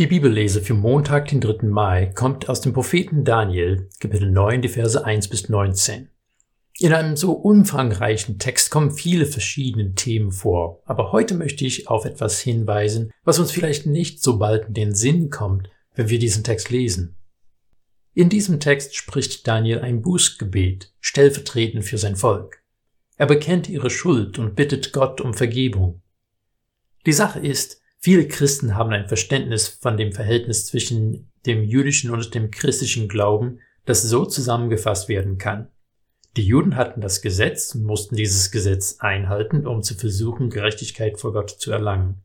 Die Bibellese für Montag, den 3. Mai, kommt aus dem Propheten Daniel, Kapitel 9, die Verse 1 bis 19. In einem so umfangreichen Text kommen viele verschiedene Themen vor, aber heute möchte ich auf etwas hinweisen, was uns vielleicht nicht so bald in den Sinn kommt, wenn wir diesen Text lesen. In diesem Text spricht Daniel ein Bußgebet, stellvertretend für sein Volk. Er bekennt ihre Schuld und bittet Gott um Vergebung. Die Sache ist, Viele Christen haben ein Verständnis von dem Verhältnis zwischen dem jüdischen und dem christlichen Glauben, das so zusammengefasst werden kann. Die Juden hatten das Gesetz und mussten dieses Gesetz einhalten, um zu versuchen, Gerechtigkeit vor Gott zu erlangen.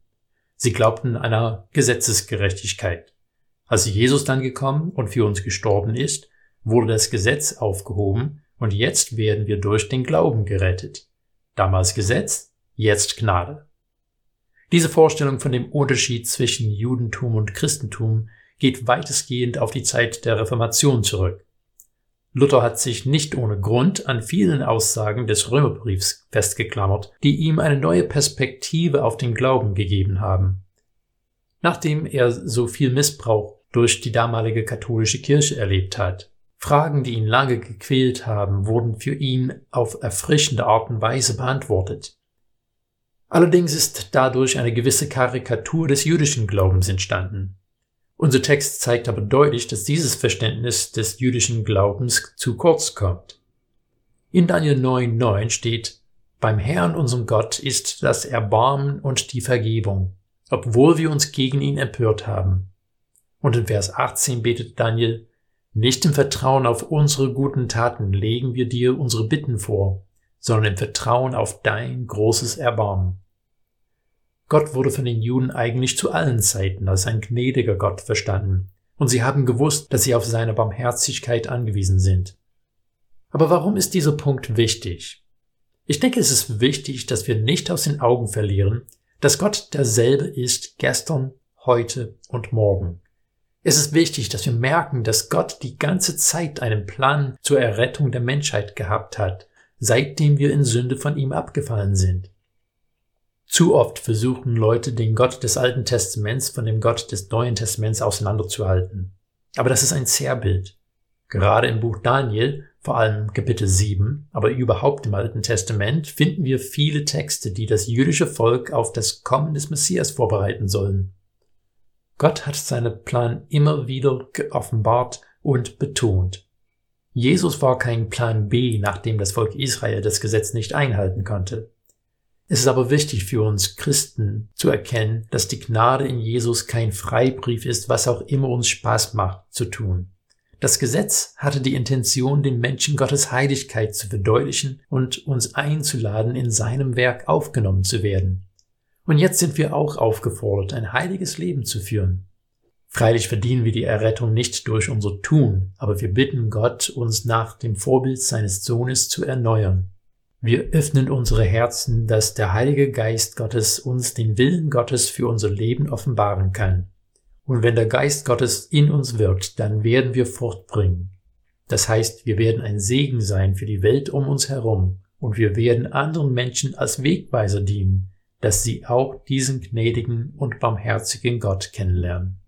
Sie glaubten an einer Gesetzesgerechtigkeit. Als Jesus dann gekommen und für uns gestorben ist, wurde das Gesetz aufgehoben und jetzt werden wir durch den Glauben gerettet. Damals Gesetz, jetzt Gnade. Diese Vorstellung von dem Unterschied zwischen Judentum und Christentum geht weitestgehend auf die Zeit der Reformation zurück. Luther hat sich nicht ohne Grund an vielen Aussagen des Römerbriefs festgeklammert, die ihm eine neue Perspektive auf den Glauben gegeben haben. Nachdem er so viel Missbrauch durch die damalige katholische Kirche erlebt hat, Fragen, die ihn lange gequält haben, wurden für ihn auf erfrischende Art und Weise beantwortet. Allerdings ist dadurch eine gewisse Karikatur des jüdischen Glaubens entstanden. Unser Text zeigt aber deutlich, dass dieses Verständnis des jüdischen Glaubens zu kurz kommt. In Daniel 9,9 steht, beim Herrn unserem Gott ist das Erbarmen und die Vergebung, obwohl wir uns gegen ihn empört haben. Und in Vers 18 betet Daniel, nicht im Vertrauen auf unsere guten Taten legen wir dir unsere Bitten vor, sondern im Vertrauen auf dein großes Erbarmen. Gott wurde von den Juden eigentlich zu allen Zeiten als ein gnädiger Gott verstanden, und sie haben gewusst, dass sie auf seine Barmherzigkeit angewiesen sind. Aber warum ist dieser Punkt wichtig? Ich denke, es ist wichtig, dass wir nicht aus den Augen verlieren, dass Gott derselbe ist gestern, heute und morgen. Es ist wichtig, dass wir merken, dass Gott die ganze Zeit einen Plan zur Errettung der Menschheit gehabt hat, seitdem wir in Sünde von ihm abgefallen sind. Zu oft versuchen Leute, den Gott des Alten Testaments von dem Gott des Neuen Testaments auseinanderzuhalten. Aber das ist ein Zerrbild. Gerade im Buch Daniel, vor allem Kapitel 7, aber überhaupt im Alten Testament, finden wir viele Texte, die das jüdische Volk auf das Kommen des Messias vorbereiten sollen. Gott hat seinen Plan immer wieder geoffenbart und betont. Jesus war kein Plan B, nachdem das Volk Israel das Gesetz nicht einhalten konnte. Es ist aber wichtig für uns Christen zu erkennen, dass die Gnade in Jesus kein Freibrief ist, was auch immer uns Spaß macht zu tun. Das Gesetz hatte die Intention, den Menschen Gottes Heiligkeit zu verdeutlichen und uns einzuladen, in seinem Werk aufgenommen zu werden. Und jetzt sind wir auch aufgefordert, ein heiliges Leben zu führen. Freilich verdienen wir die Errettung nicht durch unser Tun, aber wir bitten Gott, uns nach dem Vorbild seines Sohnes zu erneuern. Wir öffnen unsere Herzen, dass der Heilige Geist Gottes uns den Willen Gottes für unser Leben offenbaren kann. Und wenn der Geist Gottes in uns wirkt, dann werden wir fortbringen. Das heißt, wir werden ein Segen sein für die Welt um uns herum und wir werden anderen Menschen als Wegweiser dienen, dass sie auch diesen gnädigen und barmherzigen Gott kennenlernen.